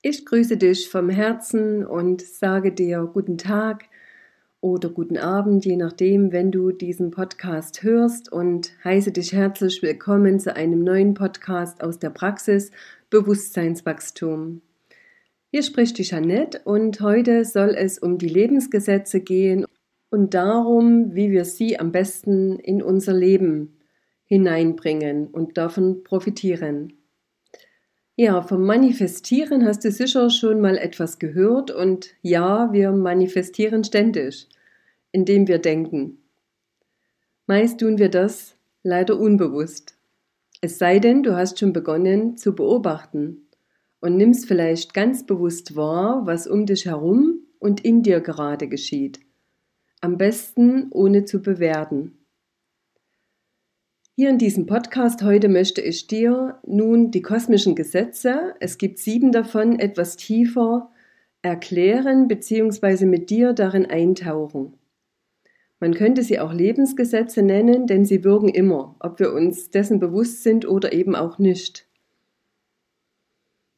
Ich grüße dich vom Herzen und sage dir guten Tag oder guten Abend, je nachdem, wenn du diesen Podcast hörst und heiße dich herzlich willkommen zu einem neuen Podcast aus der Praxis Bewusstseinswachstum. Hier spricht die Jeanette und heute soll es um die Lebensgesetze gehen und darum, wie wir sie am besten in unser Leben hineinbringen und davon profitieren. Ja, vom Manifestieren hast du sicher schon mal etwas gehört und ja, wir manifestieren ständig, indem wir denken. Meist tun wir das leider unbewusst. Es sei denn, du hast schon begonnen zu beobachten und nimmst vielleicht ganz bewusst wahr, was um dich herum und in dir gerade geschieht. Am besten ohne zu bewerten. Hier in diesem Podcast heute möchte ich dir nun die kosmischen Gesetze, es gibt sieben davon, etwas tiefer erklären bzw. mit dir darin eintauchen. Man könnte sie auch Lebensgesetze nennen, denn sie wirken immer, ob wir uns dessen bewusst sind oder eben auch nicht.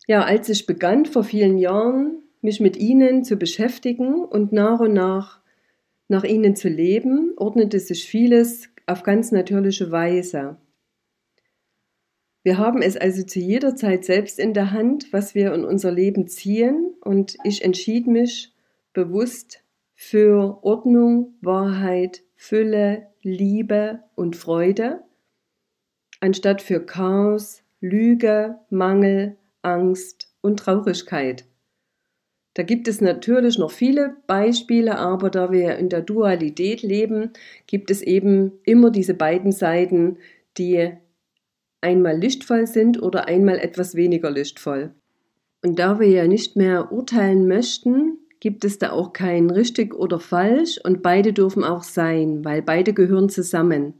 Ja, als ich begann vor vielen Jahren, mich mit ihnen zu beschäftigen und nach und nach nach ihnen zu leben, ordnete sich vieles auf ganz natürliche Weise. Wir haben es also zu jeder Zeit selbst in der Hand, was wir in unser Leben ziehen, und ich entschied mich bewusst für Ordnung, Wahrheit, Fülle, Liebe und Freude, anstatt für Chaos, Lüge, Mangel, Angst und Traurigkeit. Da gibt es natürlich noch viele Beispiele, aber da wir in der Dualität leben, gibt es eben immer diese beiden Seiten, die einmal lichtvoll sind oder einmal etwas weniger lichtvoll. Und da wir ja nicht mehr urteilen möchten, gibt es da auch kein richtig oder falsch und beide dürfen auch sein, weil beide gehören zusammen.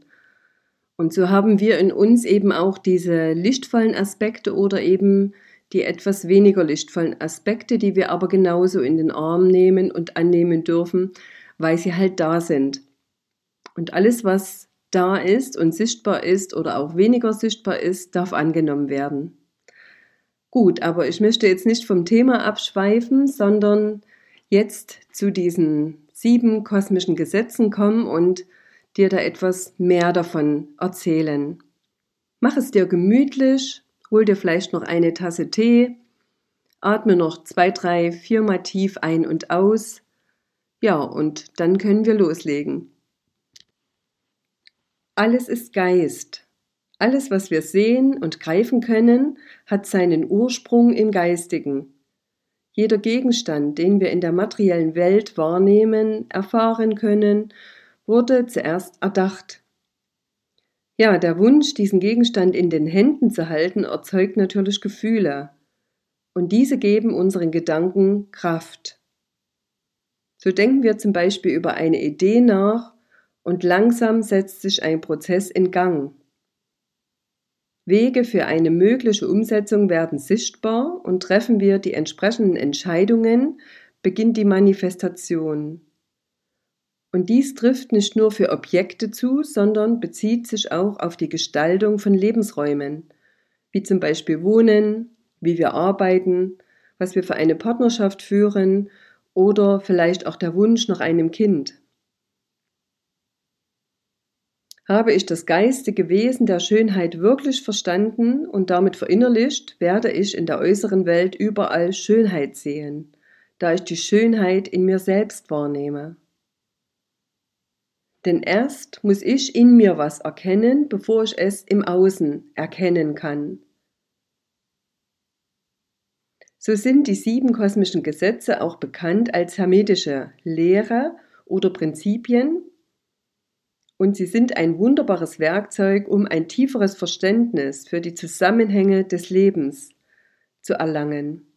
Und so haben wir in uns eben auch diese lichtvollen Aspekte oder eben die etwas weniger lichtvollen Aspekte, die wir aber genauso in den Arm nehmen und annehmen dürfen, weil sie halt da sind. Und alles, was da ist und sichtbar ist oder auch weniger sichtbar ist, darf angenommen werden. Gut, aber ich möchte jetzt nicht vom Thema abschweifen, sondern jetzt zu diesen sieben kosmischen Gesetzen kommen und dir da etwas mehr davon erzählen. Mach es dir gemütlich, hol dir vielleicht noch eine Tasse Tee, atme noch zwei, drei, viermal tief ein und aus. Ja, und dann können wir loslegen. Alles ist Geist. Alles, was wir sehen und greifen können, hat seinen Ursprung im Geistigen. Jeder Gegenstand, den wir in der materiellen Welt wahrnehmen, erfahren können, wurde zuerst erdacht. Ja, der Wunsch, diesen Gegenstand in den Händen zu halten, erzeugt natürlich Gefühle. Und diese geben unseren Gedanken Kraft. So denken wir zum Beispiel über eine Idee nach und langsam setzt sich ein Prozess in Gang. Wege für eine mögliche Umsetzung werden sichtbar und treffen wir die entsprechenden Entscheidungen, beginnt die Manifestation. Und dies trifft nicht nur für Objekte zu, sondern bezieht sich auch auf die Gestaltung von Lebensräumen, wie zum Beispiel Wohnen, wie wir arbeiten, was wir für eine Partnerschaft führen oder vielleicht auch der Wunsch nach einem Kind. Habe ich das geistige Wesen der Schönheit wirklich verstanden und damit verinnerlicht, werde ich in der äußeren Welt überall Schönheit sehen, da ich die Schönheit in mir selbst wahrnehme. Denn erst muss ich in mir was erkennen, bevor ich es im Außen erkennen kann. So sind die sieben kosmischen Gesetze auch bekannt als hermetische Lehre oder Prinzipien und sie sind ein wunderbares Werkzeug, um ein tieferes Verständnis für die Zusammenhänge des Lebens zu erlangen.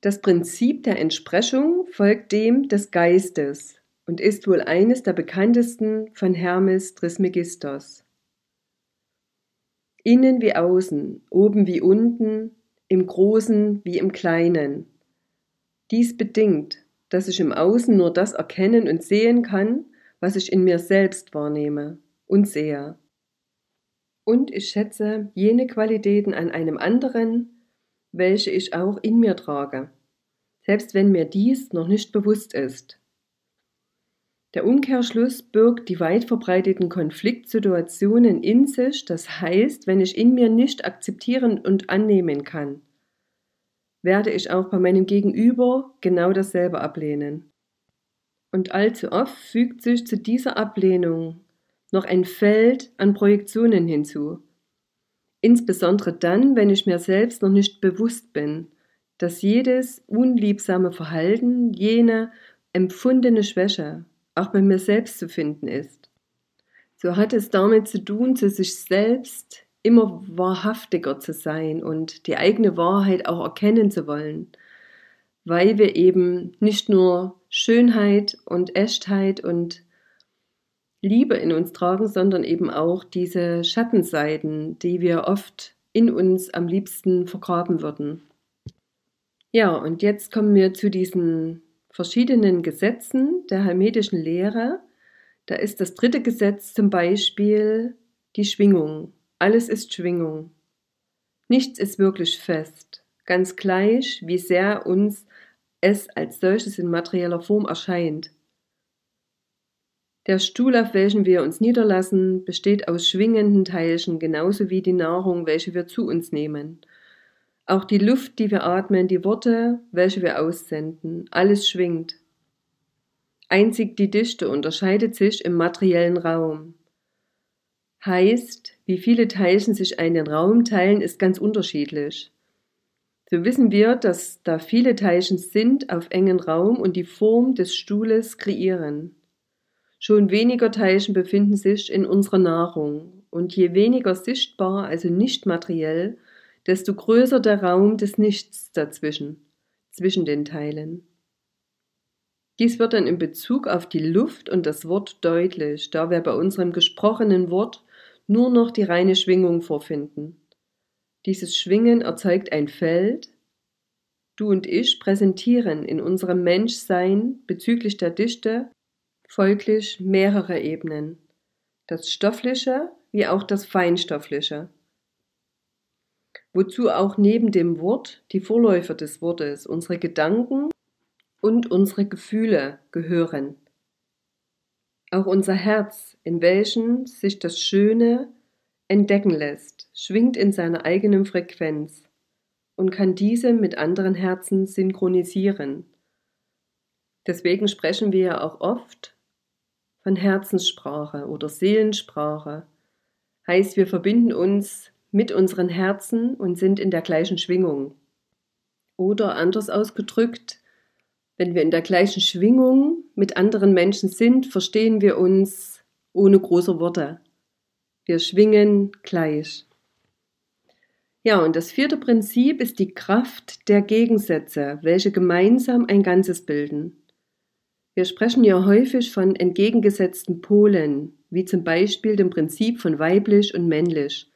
Das Prinzip der Entsprechung folgt dem des Geistes und ist wohl eines der bekanntesten von Hermes Trismegistos. Innen wie außen, oben wie unten, im Großen wie im Kleinen. Dies bedingt, dass ich im Außen nur das erkennen und sehen kann, was ich in mir selbst wahrnehme und sehe. Und ich schätze jene Qualitäten an einem anderen, welche ich auch in mir trage, selbst wenn mir dies noch nicht bewusst ist. Der Umkehrschluss birgt die weit verbreiteten Konfliktsituationen in sich, das heißt, wenn ich in mir nicht akzeptieren und annehmen kann, werde ich auch bei meinem Gegenüber genau dasselbe ablehnen. Und allzu oft fügt sich zu dieser Ablehnung noch ein Feld an Projektionen hinzu. Insbesondere dann, wenn ich mir selbst noch nicht bewusst bin, dass jedes unliebsame Verhalten, jene empfundene Schwäche auch bei mir selbst zu finden ist. So hat es damit zu tun, zu sich selbst immer wahrhaftiger zu sein und die eigene Wahrheit auch erkennen zu wollen, weil wir eben nicht nur Schönheit und Echtheit und Liebe in uns tragen, sondern eben auch diese Schattenseiten, die wir oft in uns am liebsten vergraben würden. Ja, und jetzt kommen wir zu diesen verschiedenen Gesetzen der hermetischen Lehre. Da ist das dritte Gesetz zum Beispiel die Schwingung. Alles ist Schwingung. Nichts ist wirklich fest, ganz gleich, wie sehr uns es als solches in materieller Form erscheint. Der Stuhl, auf welchem wir uns niederlassen, besteht aus schwingenden Teilchen, genauso wie die Nahrung, welche wir zu uns nehmen. Auch die Luft, die wir atmen, die Worte, welche wir aussenden, alles schwingt. Einzig die Dichte unterscheidet sich im materiellen Raum. Heißt, wie viele Teilchen sich einen Raum teilen, ist ganz unterschiedlich. So wissen wir, dass da viele Teilchen sind auf engen Raum und die Form des Stuhles kreieren. Schon weniger Teilchen befinden sich in unserer Nahrung und je weniger sichtbar, also nicht materiell, desto größer der Raum des Nichts dazwischen, zwischen den Teilen. Dies wird dann in Bezug auf die Luft und das Wort deutlich, da wir bei unserem gesprochenen Wort nur noch die reine Schwingung vorfinden. Dieses Schwingen erzeugt ein Feld. Du und ich präsentieren in unserem Menschsein bezüglich der Dichte folglich mehrere Ebenen. Das Stoffliche wie auch das Feinstoffliche wozu auch neben dem Wort die Vorläufer des Wortes, unsere Gedanken und unsere Gefühle gehören. Auch unser Herz, in welchem sich das Schöne entdecken lässt, schwingt in seiner eigenen Frequenz und kann diese mit anderen Herzen synchronisieren. Deswegen sprechen wir ja auch oft von Herzenssprache oder Seelensprache. Heißt, wir verbinden uns mit unseren Herzen und sind in der gleichen Schwingung. Oder anders ausgedrückt, wenn wir in der gleichen Schwingung mit anderen Menschen sind, verstehen wir uns ohne große Worte. Wir schwingen gleich. Ja, und das vierte Prinzip ist die Kraft der Gegensätze, welche gemeinsam ein Ganzes bilden. Wir sprechen ja häufig von entgegengesetzten Polen, wie zum Beispiel dem Prinzip von weiblich und männlich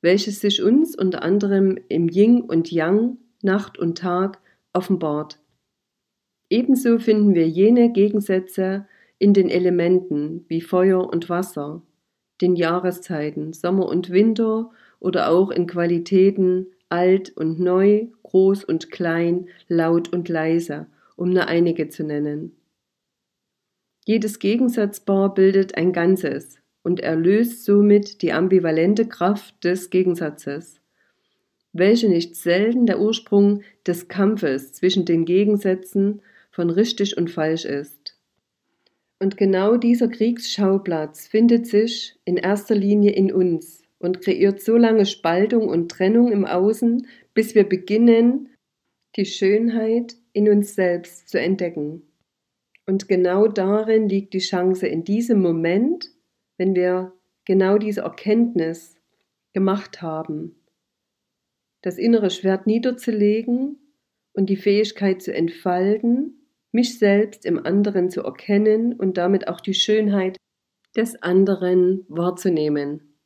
welches sich uns unter anderem im Yin und Yang, Nacht und Tag, offenbart. Ebenso finden wir jene Gegensätze in den Elementen wie Feuer und Wasser, den Jahreszeiten, Sommer und Winter oder auch in Qualitäten alt und neu, groß und klein, laut und leise, um nur einige zu nennen. Jedes Gegensatzpaar bildet ein Ganzes, und erlöst somit die ambivalente Kraft des Gegensatzes, welche nicht selten der Ursprung des Kampfes zwischen den Gegensätzen von richtig und falsch ist. Und genau dieser Kriegsschauplatz findet sich in erster Linie in uns und kreiert so lange Spaltung und Trennung im Außen, bis wir beginnen, die Schönheit in uns selbst zu entdecken. Und genau darin liegt die Chance, in diesem Moment wenn wir genau diese Erkenntnis gemacht haben, das innere Schwert niederzulegen und die Fähigkeit zu entfalten, mich selbst im anderen zu erkennen und damit auch die Schönheit des anderen wahrzunehmen.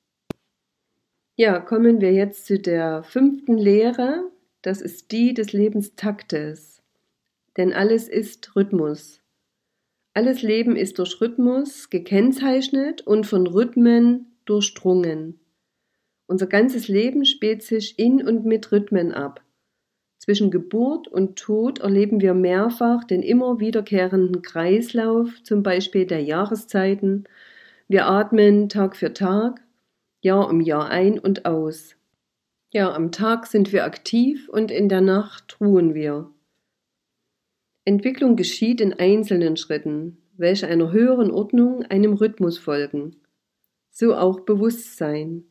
Ja, kommen wir jetzt zu der fünften Lehre. Das ist die des Lebenstaktes. Denn alles ist Rhythmus. Alles Leben ist durch Rhythmus gekennzeichnet und von Rhythmen durchdrungen. Unser ganzes Leben spielt sich in und mit Rhythmen ab. Zwischen Geburt und Tod erleben wir mehrfach den immer wiederkehrenden Kreislauf, zum Beispiel der Jahreszeiten. Wir atmen Tag für Tag, Jahr um Jahr ein und aus. Ja, am Tag sind wir aktiv und in der Nacht ruhen wir. Entwicklung geschieht in einzelnen Schritten, welche einer höheren Ordnung, einem Rhythmus folgen. So auch Bewusstsein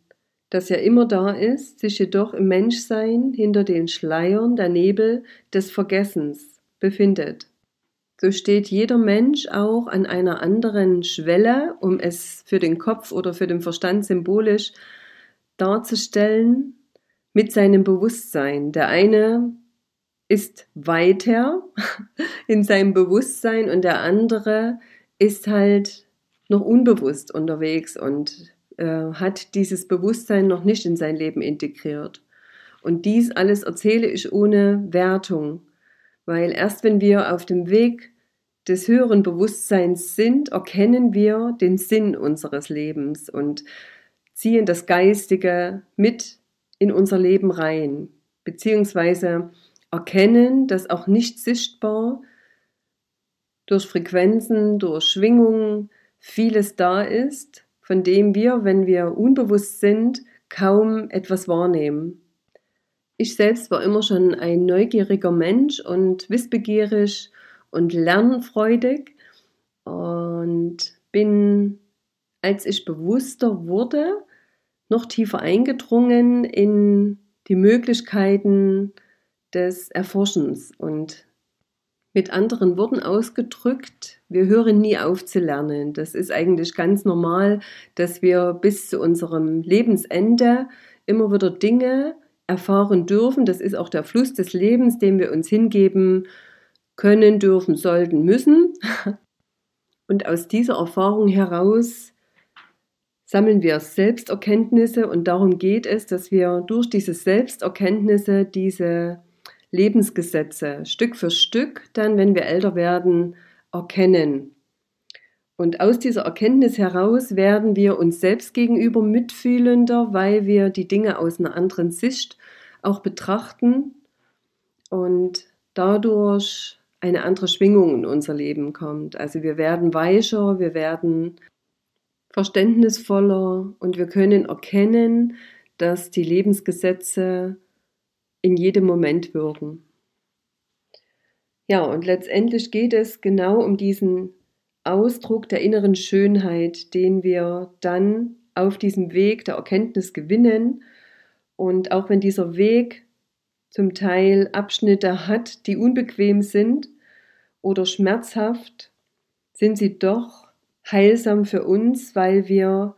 das ja immer da ist, sich jedoch im Menschsein hinter den Schleiern der Nebel des Vergessens befindet. So steht jeder Mensch auch an einer anderen Schwelle, um es für den Kopf oder für den Verstand symbolisch darzustellen, mit seinem Bewusstsein. Der eine ist weiter in seinem Bewusstsein und der andere ist halt noch unbewusst unterwegs und äh, hat dieses Bewusstsein noch nicht in sein Leben integriert. Und dies alles erzähle ich ohne Wertung, weil erst wenn wir auf dem Weg des höheren Bewusstseins sind, erkennen wir den Sinn unseres Lebens und ziehen das Geistige mit in unser Leben rein, beziehungsweise erkennen, dass auch nicht sichtbar durch Frequenzen, durch Schwingungen vieles da ist, von dem wir, wenn wir unbewusst sind, kaum etwas wahrnehmen. Ich selbst war immer schon ein neugieriger Mensch und wissbegierig und lernfreudig und bin, als ich bewusster wurde, noch tiefer eingedrungen in die Möglichkeiten des Erforschens und mit anderen Worten ausgedrückt, wir hören nie auf zu lernen. Das ist eigentlich ganz normal, dass wir bis zu unserem Lebensende immer wieder Dinge erfahren dürfen. Das ist auch der Fluss des Lebens, dem wir uns hingeben können, dürfen, sollten, müssen. Und aus dieser Erfahrung heraus sammeln wir Selbsterkenntnisse und darum geht es, dass wir durch diese Selbsterkenntnisse diese Lebensgesetze Stück für Stück dann, wenn wir älter werden, erkennen. Und aus dieser Erkenntnis heraus werden wir uns selbst gegenüber mitfühlender, weil wir die Dinge aus einer anderen Sicht auch betrachten und dadurch eine andere Schwingung in unser Leben kommt. Also wir werden weicher, wir werden verständnisvoller und wir können erkennen, dass die Lebensgesetze in jedem Moment wirken. Ja, und letztendlich geht es genau um diesen Ausdruck der inneren Schönheit, den wir dann auf diesem Weg der Erkenntnis gewinnen. Und auch wenn dieser Weg zum Teil Abschnitte hat, die unbequem sind oder schmerzhaft, sind sie doch heilsam für uns, weil wir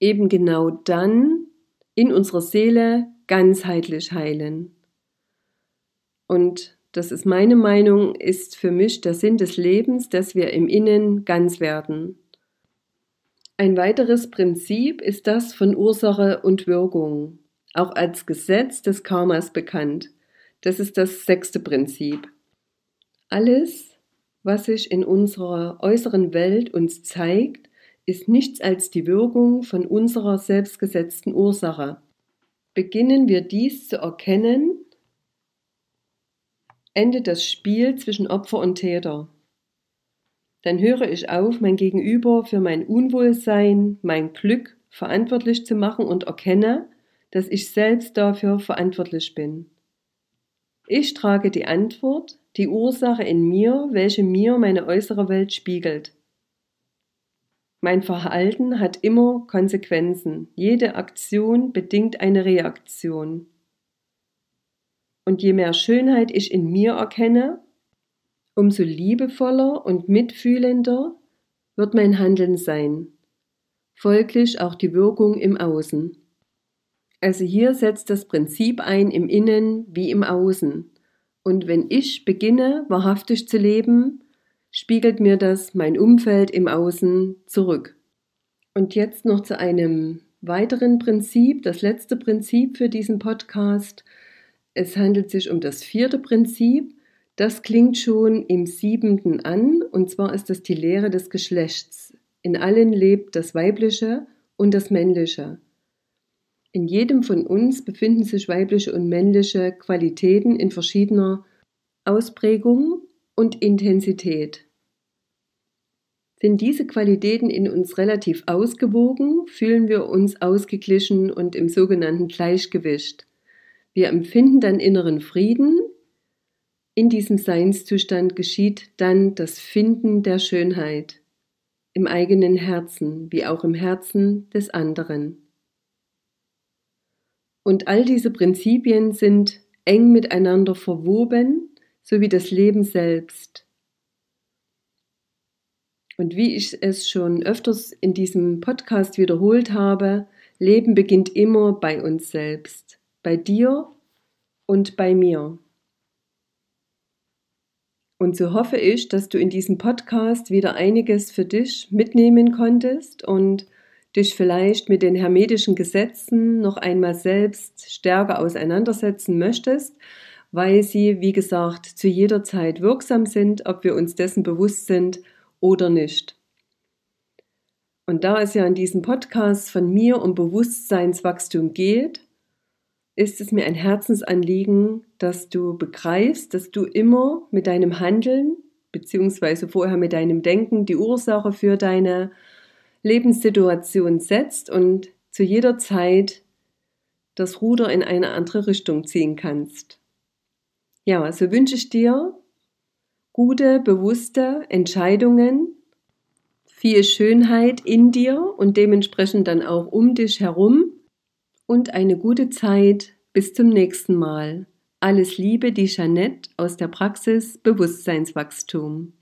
eben genau dann in unserer Seele ganzheitlich heilen. Und das ist meine Meinung, ist für mich der Sinn des Lebens, dass wir im Innen ganz werden. Ein weiteres Prinzip ist das von Ursache und Wirkung, auch als Gesetz des Karmas bekannt. Das ist das sechste Prinzip. Alles, was sich in unserer äußeren Welt uns zeigt, ist nichts als die Wirkung von unserer selbstgesetzten Ursache. Beginnen wir dies zu erkennen, endet das Spiel zwischen Opfer und Täter. Dann höre ich auf, mein Gegenüber für mein Unwohlsein, mein Glück verantwortlich zu machen und erkenne, dass ich selbst dafür verantwortlich bin. Ich trage die Antwort, die Ursache in mir, welche mir meine äußere Welt spiegelt. Mein Verhalten hat immer Konsequenzen. Jede Aktion bedingt eine Reaktion. Und je mehr Schönheit ich in mir erkenne, umso liebevoller und mitfühlender wird mein Handeln sein. Folglich auch die Wirkung im Außen. Also hier setzt das Prinzip ein im Innen wie im Außen. Und wenn ich beginne, wahrhaftig zu leben, spiegelt mir das mein Umfeld im Außen zurück. Und jetzt noch zu einem weiteren Prinzip, das letzte Prinzip für diesen Podcast. Es handelt sich um das vierte Prinzip. Das klingt schon im siebenten an, und zwar ist das die Lehre des Geschlechts. In allen lebt das Weibliche und das Männliche. In jedem von uns befinden sich weibliche und männliche Qualitäten in verschiedener Ausprägung und Intensität. Sind diese Qualitäten in uns relativ ausgewogen, fühlen wir uns ausgeglichen und im sogenannten Gleichgewicht. Wir empfinden dann inneren Frieden. In diesem Seinszustand geschieht dann das Finden der Schönheit im eigenen Herzen wie auch im Herzen des anderen. Und all diese Prinzipien sind eng miteinander verwoben, so wie das Leben selbst. Und wie ich es schon öfters in diesem Podcast wiederholt habe, Leben beginnt immer bei uns selbst, bei dir und bei mir. Und so hoffe ich, dass du in diesem Podcast wieder einiges für dich mitnehmen konntest und dich vielleicht mit den hermetischen Gesetzen noch einmal selbst stärker auseinandersetzen möchtest, weil sie, wie gesagt, zu jeder Zeit wirksam sind, ob wir uns dessen bewusst sind oder nicht. Und da es ja in diesem Podcast von mir um Bewusstseinswachstum geht, ist es mir ein Herzensanliegen, dass du begreifst, dass du immer mit deinem Handeln, beziehungsweise vorher mit deinem Denken, die Ursache für deine Lebenssituation setzt und zu jeder Zeit das Ruder in eine andere Richtung ziehen kannst. Ja, so wünsche ich dir gute, bewusste Entscheidungen, viel Schönheit in dir und dementsprechend dann auch um dich herum und eine gute Zeit bis zum nächsten Mal. Alles Liebe, die Jeanette aus der Praxis Bewusstseinswachstum.